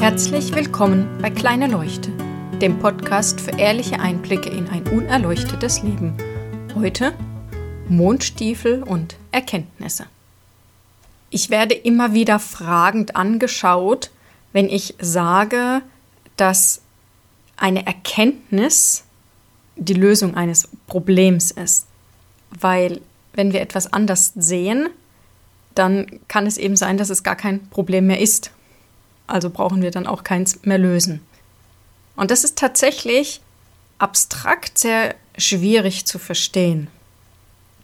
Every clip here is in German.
Herzlich willkommen bei Kleine Leuchte, dem Podcast für ehrliche Einblicke in ein unerleuchtetes Leben. Heute Mondstiefel und Erkenntnisse. Ich werde immer wieder fragend angeschaut, wenn ich sage, dass eine Erkenntnis die Lösung eines Problems ist. Weil wenn wir etwas anders sehen, dann kann es eben sein, dass es gar kein Problem mehr ist. Also brauchen wir dann auch keins mehr lösen. Und das ist tatsächlich abstrakt sehr schwierig zu verstehen.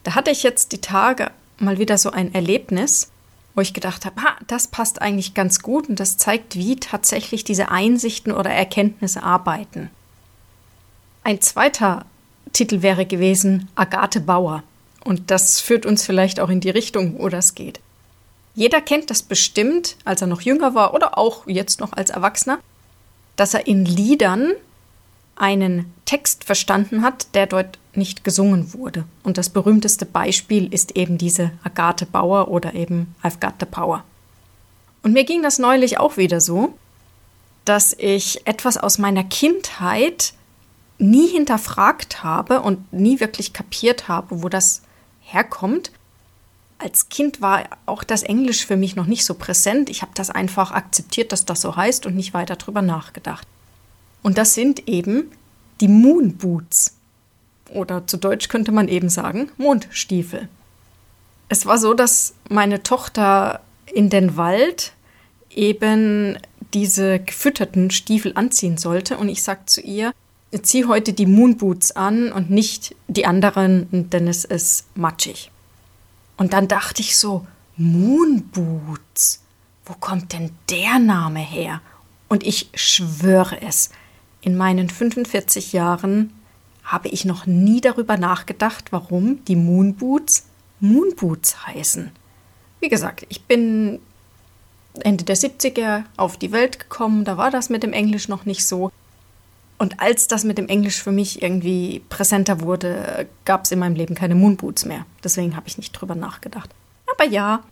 Da hatte ich jetzt die Tage mal wieder so ein Erlebnis, wo ich gedacht habe, ha, das passt eigentlich ganz gut und das zeigt, wie tatsächlich diese Einsichten oder Erkenntnisse arbeiten. Ein zweiter Titel wäre gewesen Agathe Bauer. Und das führt uns vielleicht auch in die Richtung, wo das geht. Jeder kennt das bestimmt, als er noch jünger war oder auch jetzt noch als Erwachsener, dass er in Liedern einen Text verstanden hat, der dort nicht gesungen wurde. Und das berühmteste Beispiel ist eben diese Agathe Bauer oder eben I've Got the Power. Und mir ging das neulich auch wieder so, dass ich etwas aus meiner Kindheit nie hinterfragt habe und nie wirklich kapiert habe, wo das herkommt. Als Kind war auch das Englisch für mich noch nicht so präsent. Ich habe das einfach akzeptiert, dass das so heißt und nicht weiter drüber nachgedacht. Und das sind eben die Moon Boots. Oder zu Deutsch könnte man eben sagen Mondstiefel. Es war so, dass meine Tochter in den Wald eben diese gefütterten Stiefel anziehen sollte und ich sagte zu ihr, zieh heute die Moonboots an und nicht die anderen, denn es ist matschig. Und dann dachte ich so, Moonboots, wo kommt denn der Name her? Und ich schwöre es, in meinen 45 Jahren habe ich noch nie darüber nachgedacht, warum die Moonboots Moonboots heißen. Wie gesagt, ich bin Ende der 70er auf die Welt gekommen, da war das mit dem Englisch noch nicht so. Und als das mit dem Englisch für mich irgendwie präsenter wurde, gab es in meinem Leben keine Moonboots mehr. Deswegen habe ich nicht drüber nachgedacht. Aber ja,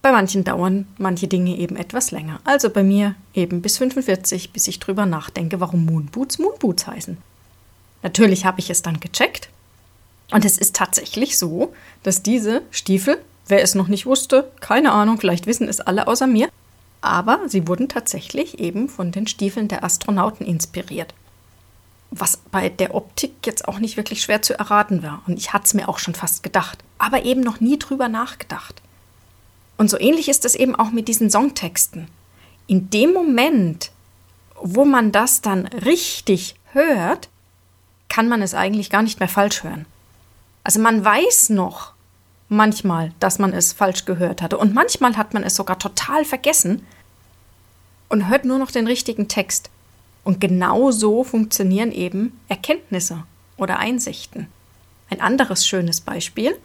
bei manchen dauern manche Dinge eben etwas länger. Also bei mir eben bis 45, bis ich drüber nachdenke, warum Moonboots Moonboots heißen. Natürlich habe ich es dann gecheckt. Und es ist tatsächlich so, dass diese Stiefel, wer es noch nicht wusste, keine Ahnung, vielleicht wissen es alle außer mir, aber sie wurden tatsächlich eben von den Stiefeln der Astronauten inspiriert was bei der Optik jetzt auch nicht wirklich schwer zu erraten war. Und ich hatte es mir auch schon fast gedacht, aber eben noch nie drüber nachgedacht. Und so ähnlich ist es eben auch mit diesen Songtexten. In dem Moment, wo man das dann richtig hört, kann man es eigentlich gar nicht mehr falsch hören. Also man weiß noch manchmal, dass man es falsch gehört hatte. Und manchmal hat man es sogar total vergessen und hört nur noch den richtigen Text. Und genau so funktionieren eben Erkenntnisse oder Einsichten. Ein anderes schönes Beispiel.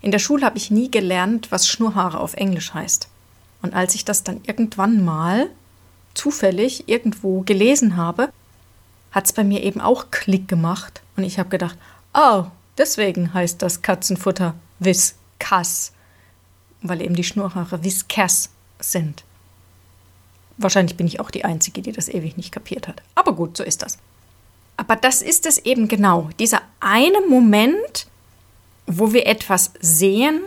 In der Schule habe ich nie gelernt, was Schnurrhaare auf Englisch heißt. Und als ich das dann irgendwann mal zufällig irgendwo gelesen habe, hat es bei mir eben auch Klick gemacht. Und ich habe gedacht, oh, deswegen heißt das Katzenfutter Viskas, weil eben die Schnurrhaare Viskas sind. Wahrscheinlich bin ich auch die Einzige, die das ewig nicht kapiert hat. Aber gut, so ist das. Aber das ist es eben genau. Dieser eine Moment, wo wir etwas sehen,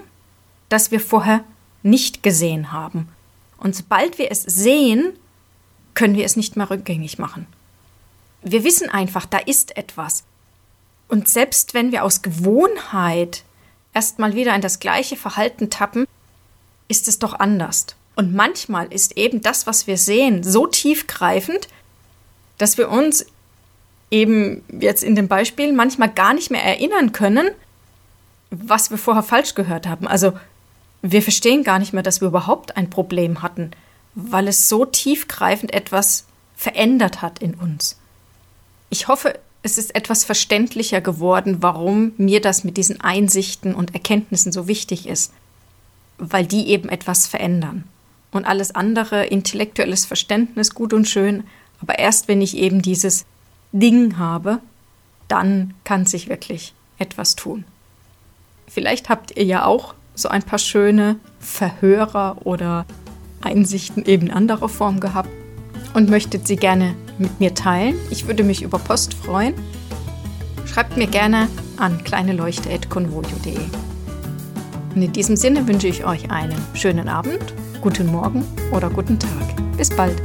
das wir vorher nicht gesehen haben. Und sobald wir es sehen, können wir es nicht mehr rückgängig machen. Wir wissen einfach, da ist etwas. Und selbst wenn wir aus Gewohnheit erstmal wieder in das gleiche Verhalten tappen, ist es doch anders. Und manchmal ist eben das, was wir sehen, so tiefgreifend, dass wir uns eben jetzt in dem Beispiel manchmal gar nicht mehr erinnern können, was wir vorher falsch gehört haben. Also wir verstehen gar nicht mehr, dass wir überhaupt ein Problem hatten, weil es so tiefgreifend etwas verändert hat in uns. Ich hoffe, es ist etwas verständlicher geworden, warum mir das mit diesen Einsichten und Erkenntnissen so wichtig ist, weil die eben etwas verändern und alles andere, intellektuelles Verständnis, gut und schön, aber erst wenn ich eben dieses Ding habe, dann kann sich wirklich etwas tun. Vielleicht habt ihr ja auch so ein paar schöne Verhörer oder Einsichten eben anderer Form gehabt. und möchtet sie gerne mit mir teilen. Ich würde mich über Post freuen. Schreibt mir gerne an kleineleuchte.convojo.de. Und in diesem Sinne wünsche ich euch einen schönen Abend, guten Morgen oder guten Tag. Bis bald.